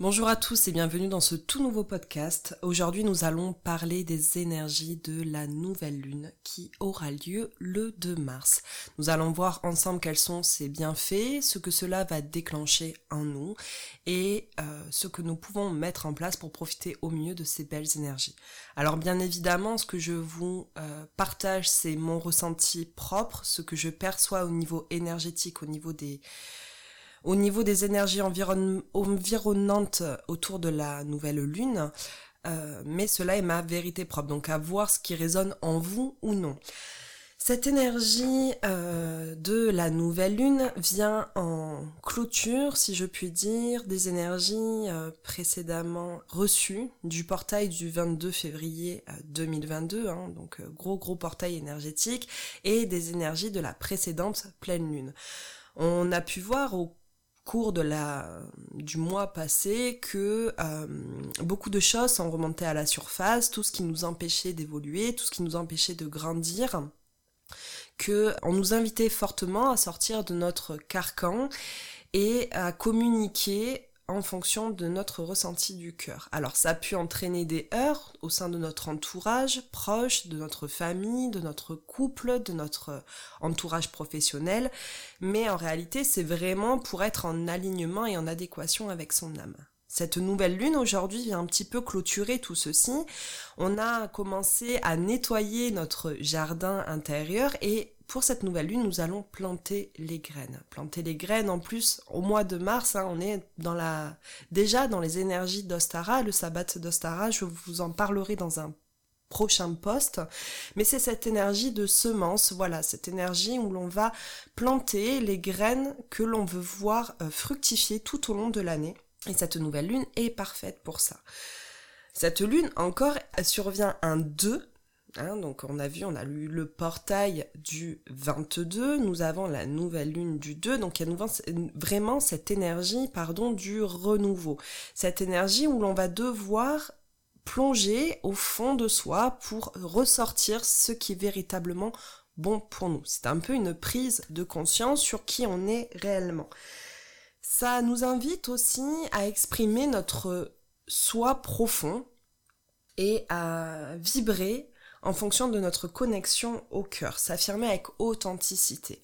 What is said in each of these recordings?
Bonjour à tous et bienvenue dans ce tout nouveau podcast. Aujourd'hui nous allons parler des énergies de la nouvelle lune qui aura lieu le 2 mars. Nous allons voir ensemble quels sont ses bienfaits, ce que cela va déclencher en nous et euh, ce que nous pouvons mettre en place pour profiter au mieux de ces belles énergies. Alors bien évidemment ce que je vous euh, partage c'est mon ressenti propre, ce que je perçois au niveau énergétique, au niveau des au niveau des énergies environnantes autour de la nouvelle lune, euh, mais cela est ma vérité propre, donc à voir ce qui résonne en vous ou non. Cette énergie euh, de la nouvelle lune vient en clôture, si je puis dire, des énergies euh, précédemment reçues du portail du 22 février 2022, hein, donc gros gros portail énergétique, et des énergies de la précédente pleine lune. On a pu voir au cours de la du mois passé que euh, beaucoup de choses sont remontées à la surface, tout ce qui nous empêchait d'évoluer, tout ce qui nous empêchait de grandir, que on nous invitait fortement à sortir de notre carcan et à communiquer en fonction de notre ressenti du cœur. Alors ça a pu entraîner des heurts au sein de notre entourage proche, de notre famille, de notre couple, de notre entourage professionnel, mais en réalité c'est vraiment pour être en alignement et en adéquation avec son âme. Cette nouvelle lune aujourd'hui vient un petit peu clôturer tout ceci. On a commencé à nettoyer notre jardin intérieur et pour cette nouvelle lune, nous allons planter les graines. Planter les graines en plus au mois de mars, hein, on est dans la déjà dans les énergies d'Ostara, le sabbat d'Ostara, je vous en parlerai dans un prochain poste, mais c'est cette énergie de semence, voilà, cette énergie où l'on va planter les graines que l'on veut voir euh, fructifier tout au long de l'année. Et cette nouvelle lune est parfaite pour ça. Cette lune encore survient un 2 Hein, donc on a vu, on a lu le portail du 22, nous avons la nouvelle lune du 2, donc il y a vraiment cette énergie pardon, du renouveau. Cette énergie où l'on va devoir plonger au fond de soi pour ressortir ce qui est véritablement bon pour nous. C'est un peu une prise de conscience sur qui on est réellement. Ça nous invite aussi à exprimer notre soi profond et à vibrer en fonction de notre connexion au cœur, s'affirmer avec authenticité.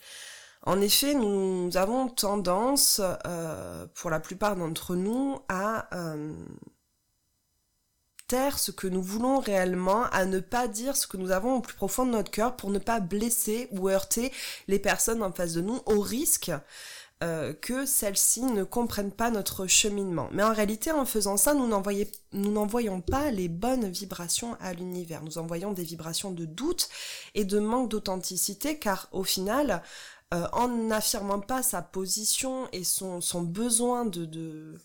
En effet, nous avons tendance, euh, pour la plupart d'entre nous, à euh, taire ce que nous voulons réellement, à ne pas dire ce que nous avons au plus profond de notre cœur pour ne pas blesser ou heurter les personnes en face de nous au risque euh, que celles-ci ne comprennent pas notre cheminement. Mais en réalité, en faisant ça, nous n'envoyons pas les bonnes vibrations à l'univers. Nous envoyons des vibrations de doute et de manque d'authenticité, car au final, euh, en n'affirmant pas sa position et son, son besoin de, de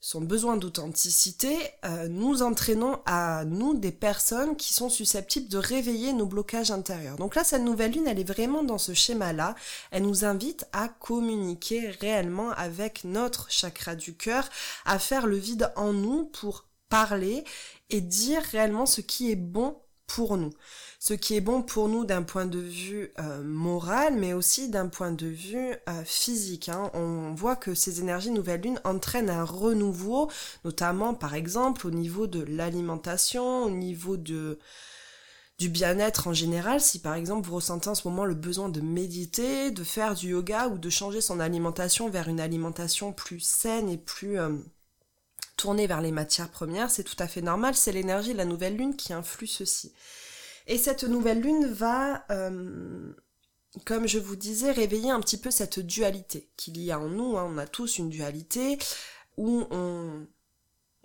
son besoin d'authenticité, euh, nous entraînons à nous des personnes qui sont susceptibles de réveiller nos blocages intérieurs. Donc là, cette nouvelle lune, elle est vraiment dans ce schéma-là. Elle nous invite à communiquer réellement avec notre chakra du cœur, à faire le vide en nous pour parler et dire réellement ce qui est bon pour nous ce qui est bon pour nous d'un point de vue euh, moral, mais aussi d'un point de vue euh, physique. Hein. On voit que ces énergies nouvelle lune entraînent un renouveau, notamment par exemple au niveau de l'alimentation, au niveau de du bien-être en général, si par exemple vous ressentez en ce moment le besoin de méditer, de faire du yoga ou de changer son alimentation vers une alimentation plus saine et plus euh, tournée vers les matières premières, c'est tout à fait normal, c'est l'énergie de la nouvelle lune qui influe ceci. Et cette nouvelle lune va, euh, comme je vous disais, réveiller un petit peu cette dualité qu'il y a en nous. Hein. On a tous une dualité où on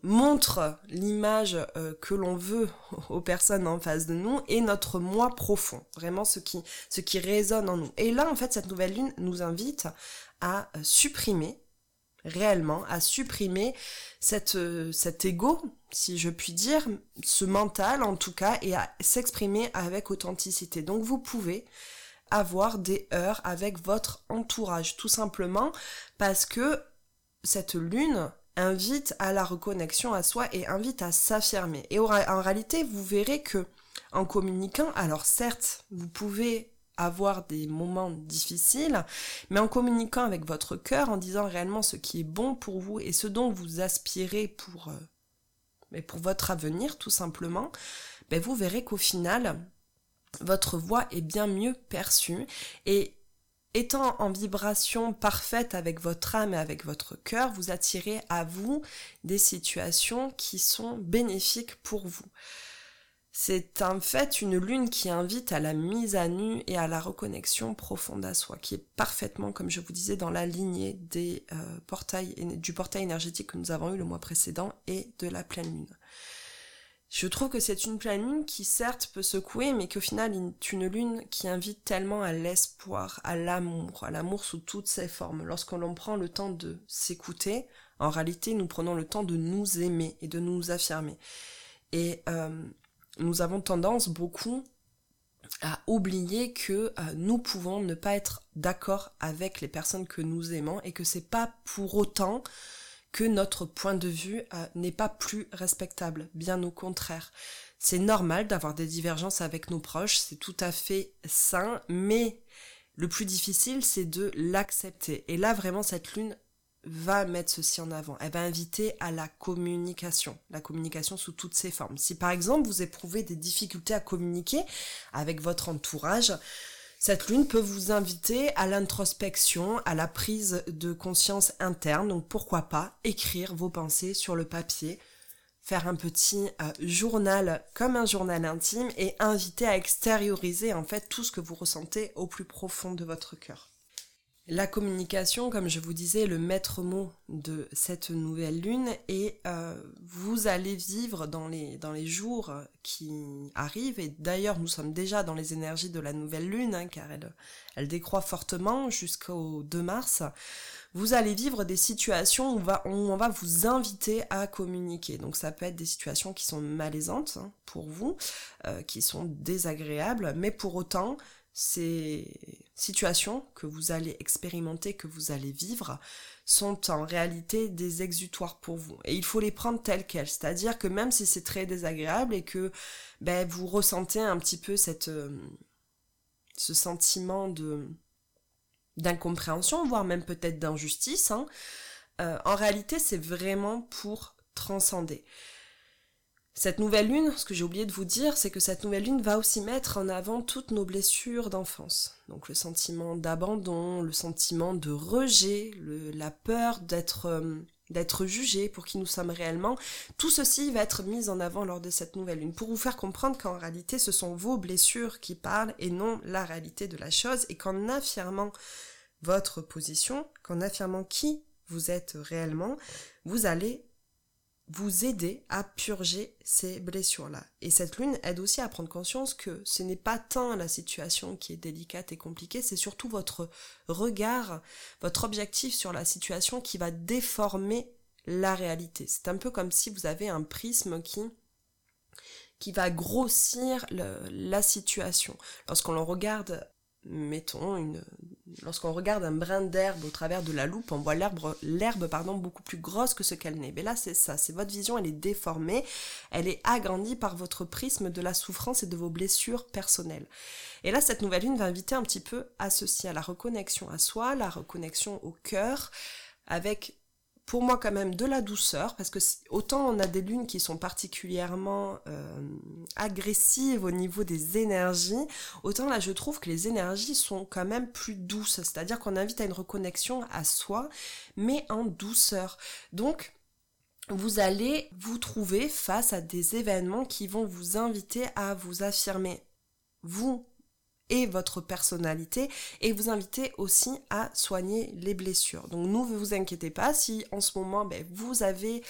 montre l'image euh, que l'on veut aux personnes en face de nous et notre moi profond, vraiment ce qui, ce qui résonne en nous. Et là, en fait, cette nouvelle lune nous invite à euh, supprimer réellement à supprimer euh, cet ego, si je puis dire, ce mental en tout cas, et à s'exprimer avec authenticité. Donc vous pouvez avoir des heures avec votre entourage, tout simplement parce que cette lune invite à la reconnexion à soi et invite à s'affirmer. Et en réalité, vous verrez que en communiquant, alors certes, vous pouvez avoir des moments difficiles, mais en communiquant avec votre cœur, en disant réellement ce qui est bon pour vous et ce dont vous aspirez pour, euh, mais pour votre avenir tout simplement, ben vous verrez qu'au final, votre voix est bien mieux perçue et étant en vibration parfaite avec votre âme et avec votre cœur, vous attirez à vous des situations qui sont bénéfiques pour vous. C'est en fait une lune qui invite à la mise à nu et à la reconnexion profonde à soi, qui est parfaitement, comme je vous disais, dans la lignée des euh, portails, du portail énergétique que nous avons eu le mois précédent et de la pleine lune. Je trouve que c'est une pleine lune qui certes peut secouer, mais qu'au final est une lune qui invite tellement à l'espoir, à l'amour, à l'amour sous toutes ses formes. Lorsqu'on prend le temps de s'écouter, en réalité nous prenons le temps de nous aimer et de nous affirmer. Et euh, nous avons tendance beaucoup à oublier que euh, nous pouvons ne pas être d'accord avec les personnes que nous aimons et que c'est pas pour autant que notre point de vue euh, n'est pas plus respectable, bien au contraire. C'est normal d'avoir des divergences avec nos proches, c'est tout à fait sain, mais le plus difficile c'est de l'accepter. Et là vraiment cette lune va mettre ceci en avant. Elle va inviter à la communication, la communication sous toutes ses formes. Si par exemple vous éprouvez des difficultés à communiquer avec votre entourage, cette lune peut vous inviter à l'introspection, à la prise de conscience interne. Donc pourquoi pas écrire vos pensées sur le papier, faire un petit euh, journal comme un journal intime et inviter à extérioriser en fait tout ce que vous ressentez au plus profond de votre cœur. La communication, comme je vous disais, le maître mot de cette nouvelle lune et euh, vous allez vivre dans les, jours qui arrivent et d'ailleurs nous sommes déjà dans les énergies de la nouvelle lune hein, car elle, décroît fortement jusqu'au 2 mars. Vous allez vivre des situations où on, va, on va vous inviter à communiquer. Donc ça peut être des situations qui sont malaisantes hein, pour vous, euh, qui sont désagréables, mais pour autant ces situations que vous allez expérimenter, que vous allez vivre, sont en réalité des exutoires pour vous. Et il faut les prendre telles quelles. C'est-à-dire que même si c'est très désagréable et que ben, vous ressentez un petit peu cette, euh, ce sentiment de d'incompréhension, voire même peut-être d'injustice, hein, euh, en réalité c'est vraiment pour transcender. Cette nouvelle lune, ce que j'ai oublié de vous dire, c'est que cette nouvelle lune va aussi mettre en avant toutes nos blessures d'enfance. Donc le sentiment d'abandon, le sentiment de rejet, la peur d'être euh, d'être jugé pour qui nous sommes réellement, tout ceci va être mis en avant lors de cette nouvelle lune pour vous faire comprendre qu'en réalité ce sont vos blessures qui parlent et non la réalité de la chose et qu'en affirmant votre position, qu'en affirmant qui vous êtes réellement, vous allez vous aider à purger ces blessures-là. Et cette lune aide aussi à prendre conscience que ce n'est pas tant la situation qui est délicate et compliquée, c'est surtout votre regard, votre objectif sur la situation qui va déformer la réalité. C'est un peu comme si vous avez un prisme qui qui va grossir la situation. Lorsqu'on le regarde mettons, une, lorsqu'on regarde un brin d'herbe au travers de la loupe, on voit l'herbe, l'herbe pardon, beaucoup plus grosse que ce qu'elle n'est. Mais là, c'est ça, c'est votre vision, elle est déformée, elle est agrandie par votre prisme de la souffrance et de vos blessures personnelles. Et là, cette nouvelle lune va inviter un petit peu à ceci, à la reconnexion à soi, la reconnexion au cœur, avec pour moi quand même de la douceur parce que autant on a des lunes qui sont particulièrement euh, agressives au niveau des énergies, autant là je trouve que les énergies sont quand même plus douces, c'est-à-dire qu'on invite à une reconnexion à soi, mais en douceur. Donc vous allez vous trouver face à des événements qui vont vous inviter à vous affirmer vous et votre personnalité et vous inviter aussi à soigner les blessures. Donc ne vous inquiétez pas si en ce moment ben, vous avez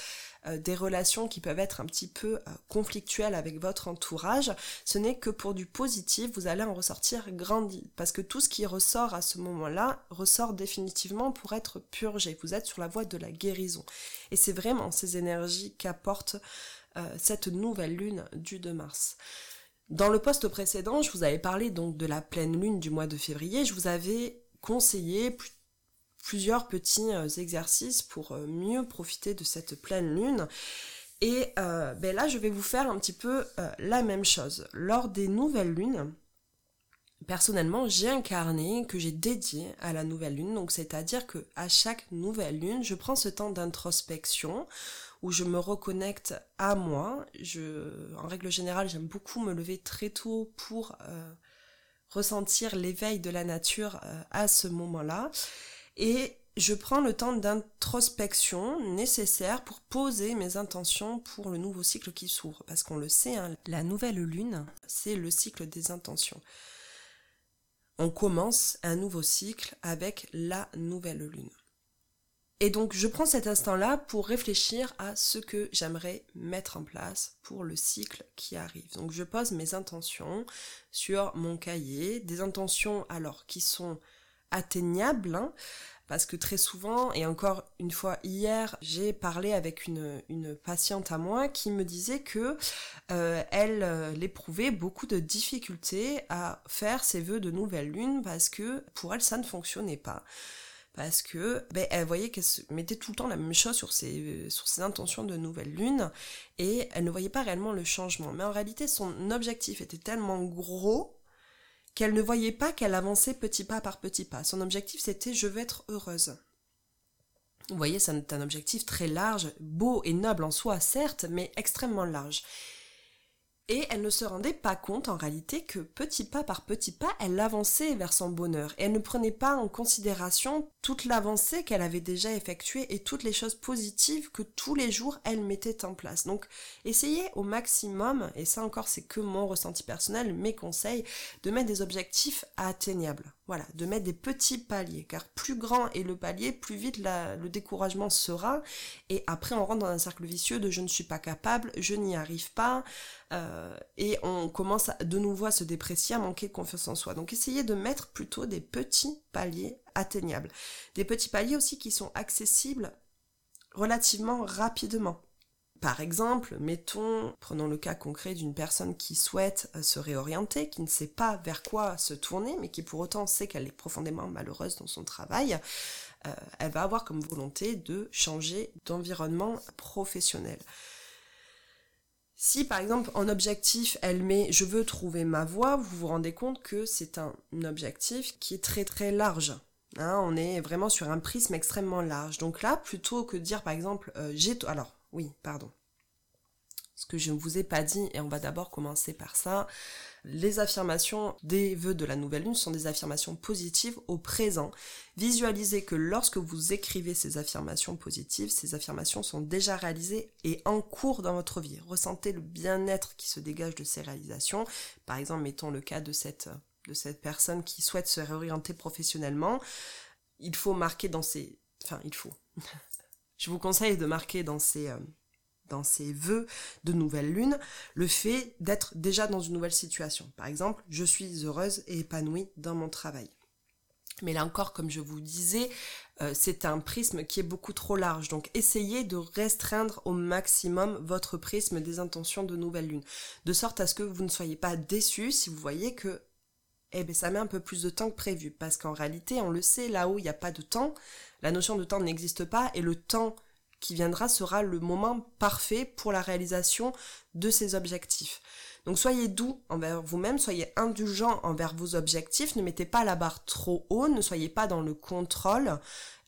euh, des relations qui peuvent être un petit peu euh, conflictuelles avec votre entourage, ce n'est que pour du positif, vous allez en ressortir grandi parce que tout ce qui ressort à ce moment-là ressort définitivement pour être purgé. Vous êtes sur la voie de la guérison et c'est vraiment ces énergies qu'apporte euh, cette nouvelle lune du 2 mars. Dans le poste précédent, je vous avais parlé donc de la pleine lune du mois de février. Je vous avais conseillé plusieurs petits euh, exercices pour euh, mieux profiter de cette pleine lune. Et euh, ben là, je vais vous faire un petit peu la même chose. Lors des nouvelles lunes, personnellement, j'ai un carnet que j'ai dédié à la nouvelle lune. Donc, c'est-à-dire que à chaque nouvelle lune, je prends ce temps d'introspection où je me reconnecte à moi. En règle générale, j'aime beaucoup me lever très tôt pour euh, ressentir l'éveil de la nature euh, à ce moment-là. Et je prends le temps d'introspection nécessaire pour poser mes intentions pour le nouveau cycle qui s'ouvre. Parce qu'on le sait, hein, la nouvelle lune, c'est le cycle des intentions. On commence un nouveau cycle avec la nouvelle lune. Et donc je prends cet instant-là pour réfléchir à ce que j'aimerais mettre en place pour le cycle qui arrive. Donc je pose mes intentions sur mon cahier, des intentions alors qui sont atteignables, hein, parce que très souvent, et encore une fois hier, j'ai parlé avec une, patiente à moi qui me disait que euh, elle, euh, éprouvait beaucoup de difficultés à faire ses vœux de nouvelle lune parce que pour elle ça ne fonctionnait pas parce que ben, elle voyait qu'elle se mettait tout le temps la même chose sur ses, sur ses intentions de nouvelle lune et elle ne voyait pas réellement le changement. Mais en réalité, son objectif était tellement gros qu'elle ne voyait pas qu'elle avançait petit pas par petit pas. Son objectif, c'était je veux être heureuse. Vous voyez, c'est un objectif très large, beau et noble en soi, certes, mais extrêmement large. Et elle ne se rendait pas compte en réalité que petit pas par petit pas, elle avançait vers son bonheur. Et elle ne prenait pas en considération toute l'avancée qu'elle avait déjà effectuée et toutes les choses positives que tous les jours elle mettait en place. Donc essayez au maximum, et ça encore c'est que mon ressenti personnel, mes conseils, de mettre des objectifs atteignables. Voilà, de mettre des petits paliers, car plus grand est le palier, plus vite le découragement sera, et après on rentre dans un cercle vicieux de je ne suis pas capable, je n'y arrive pas, euh, et on commence de nouveau à se déprécier, à manquer de confiance en soi. Donc essayez de mettre plutôt des petits paliers atteignables. Des petits paliers aussi qui sont accessibles relativement rapidement. Par exemple, mettons, prenons le cas concret d'une personne qui souhaite euh, se réorienter, qui ne sait pas vers quoi se tourner, mais qui pour autant sait qu'elle est profondément malheureuse dans son travail, euh, elle va avoir comme volonté de changer d'environnement professionnel. Si par exemple en objectif elle met je veux trouver ma voie, vous vous rendez compte que c'est un objectif qui est très très large. Hein, on est vraiment sur un prisme extrêmement large. Donc là, plutôt que de dire par exemple euh, j'ai alors oui, pardon. Ce que je ne vous ai pas dit, et on va d'abord commencer par ça, les affirmations des vœux de la nouvelle lune sont des affirmations positives au présent. Visualisez que lorsque vous écrivez ces affirmations positives, ces affirmations sont déjà réalisées et en cours dans votre vie. Ressentez le bien-être qui se dégage de ces réalisations. Par exemple, mettons le cas de cette, de cette personne qui souhaite se réorienter professionnellement. Il faut marquer dans ces... Enfin, il faut. Je vous conseille de marquer dans ces, euh, vœux de nouvelle lune le fait d'être déjà dans une nouvelle situation. Par exemple, je suis heureuse et épanouie dans mon travail. Mais là encore, comme je vous disais, euh, c'est un prisme qui est beaucoup trop large. Donc essayez de restreindre au maximum votre prisme des intentions de nouvelle lune. De sorte à ce que vous ne soyez pas déçus si vous voyez que eh bien, ça met un peu plus de temps que prévu. Parce qu'en réalité, on le sait, là où il n'y a pas de temps, la notion de temps n'existe pas et le temps qui viendra sera le moment parfait pour la réalisation de ces objectifs. Donc soyez doux envers vous-même, soyez indulgent envers vos objectifs, ne mettez pas la barre trop haut, ne soyez pas dans le contrôle,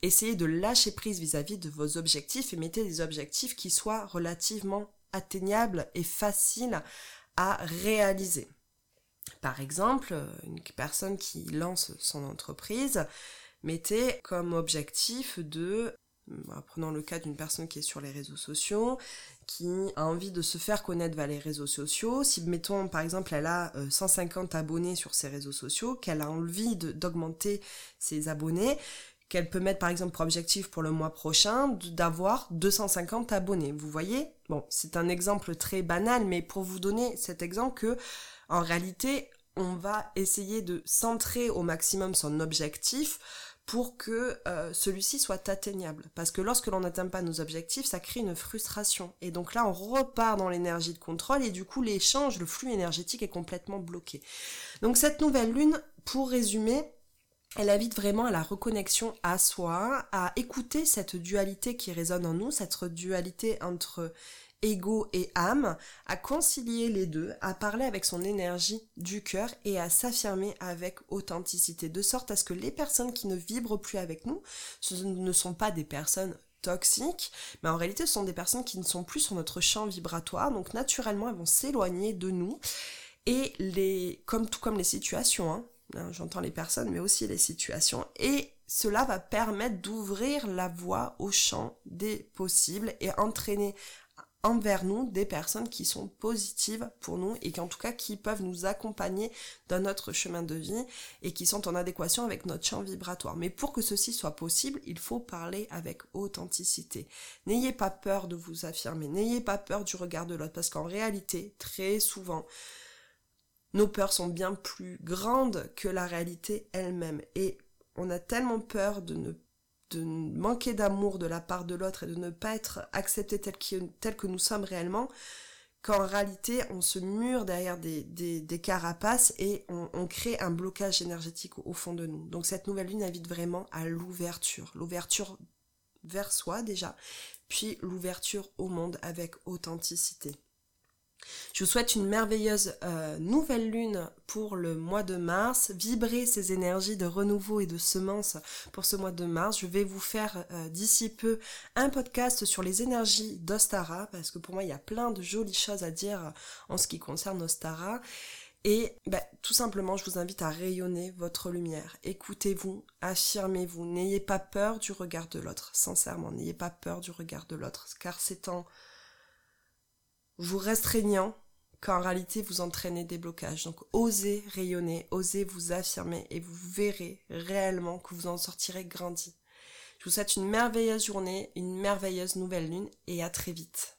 essayez de lâcher prise vis-à-vis de vos objectifs et mettez des objectifs qui soient relativement atteignables et faciles à réaliser. Par exemple, une personne qui lance son entreprise, mettez comme objectif de bah, prenons le cas d'une personne qui est sur les réseaux sociaux, qui a envie de se faire connaître vers les réseaux sociaux. Si, mettons, par exemple, elle a 150 euh, abonnés sur ses réseaux sociaux, qu'elle a envie d'augmenter ses abonnés, qu'elle peut mettre, par exemple, pour objectif pour le mois prochain d'avoir 250 abonnés. Vous voyez? Bon, c'est un exemple très banal, mais pour vous donner cet exemple que, en réalité, on va essayer de centrer au maximum son objectif pour que euh, celui-ci soit atteignable. Parce que lorsque l'on n'atteint pas nos objectifs, ça crée une frustration. Et donc là, on repart dans l'énergie de contrôle et du coup, l'échange, le flux énergétique est complètement bloqué. Donc cette nouvelle lune, pour résumer, elle invite vraiment à la reconnexion à soi, à écouter cette dualité qui résonne en nous, cette dualité entre ego et âme, à concilier les deux, à parler avec son énergie du cœur et à s'affirmer avec authenticité, de sorte à ce que les personnes qui ne vibrent plus avec nous, ce ne sont pas des personnes toxiques, mais en réalité ce sont des personnes qui ne sont plus sur notre champ vibratoire, donc naturellement elles vont s'éloigner de nous. Et les, comme tout comme les situations, hein, hein, j'entends les personnes, mais aussi les situations, et cela va permettre d'ouvrir la voie au champ des possibles et entraîner envers nous des personnes qui sont positives pour nous et qui en tout cas qui peuvent nous accompagner dans notre chemin de vie et qui sont en adéquation avec notre champ vibratoire. Mais pour que ceci soit possible, il faut parler avec authenticité. N'ayez pas peur de vous affirmer, n'ayez pas peur du regard de l'autre parce qu'en réalité, très souvent, nos peurs sont bien plus grandes que la réalité elle-même et on a tellement peur de ne manquer d'amour de la part de l'autre et de ne pas être accepté tel, tel que nous sommes réellement, qu'en réalité on se mure derrière des, des, carapaces et on, crée un blocage énergétique au, fond de nous. Donc cette nouvelle lune invite vraiment à l'ouverture, l'ouverture vers soi déjà, puis l'ouverture au monde avec authenticité. Je vous souhaite une merveilleuse euh, nouvelle lune pour le mois de mars. Vibrez ces énergies de renouveau et de semence pour ce mois de mars. Je vais vous faire euh, d'ici peu un podcast sur les énergies d'Ostara parce que pour moi il y a plein de jolies choses à dire en ce qui concerne Ostara. Et bah, tout simplement, je vous invite à rayonner votre lumière. Écoutez-vous, affirmez-vous, n'ayez pas peur du regard de l'autre. Sincèrement, n'ayez pas peur du regard de l'autre, car c'est en vous restreignant qu'en réalité vous entraînez des blocages. Donc osez rayonner, osez vous affirmer et vous verrez réellement que vous en sortirez grandi. Je vous souhaite une merveilleuse journée, une merveilleuse nouvelle lune et à très vite.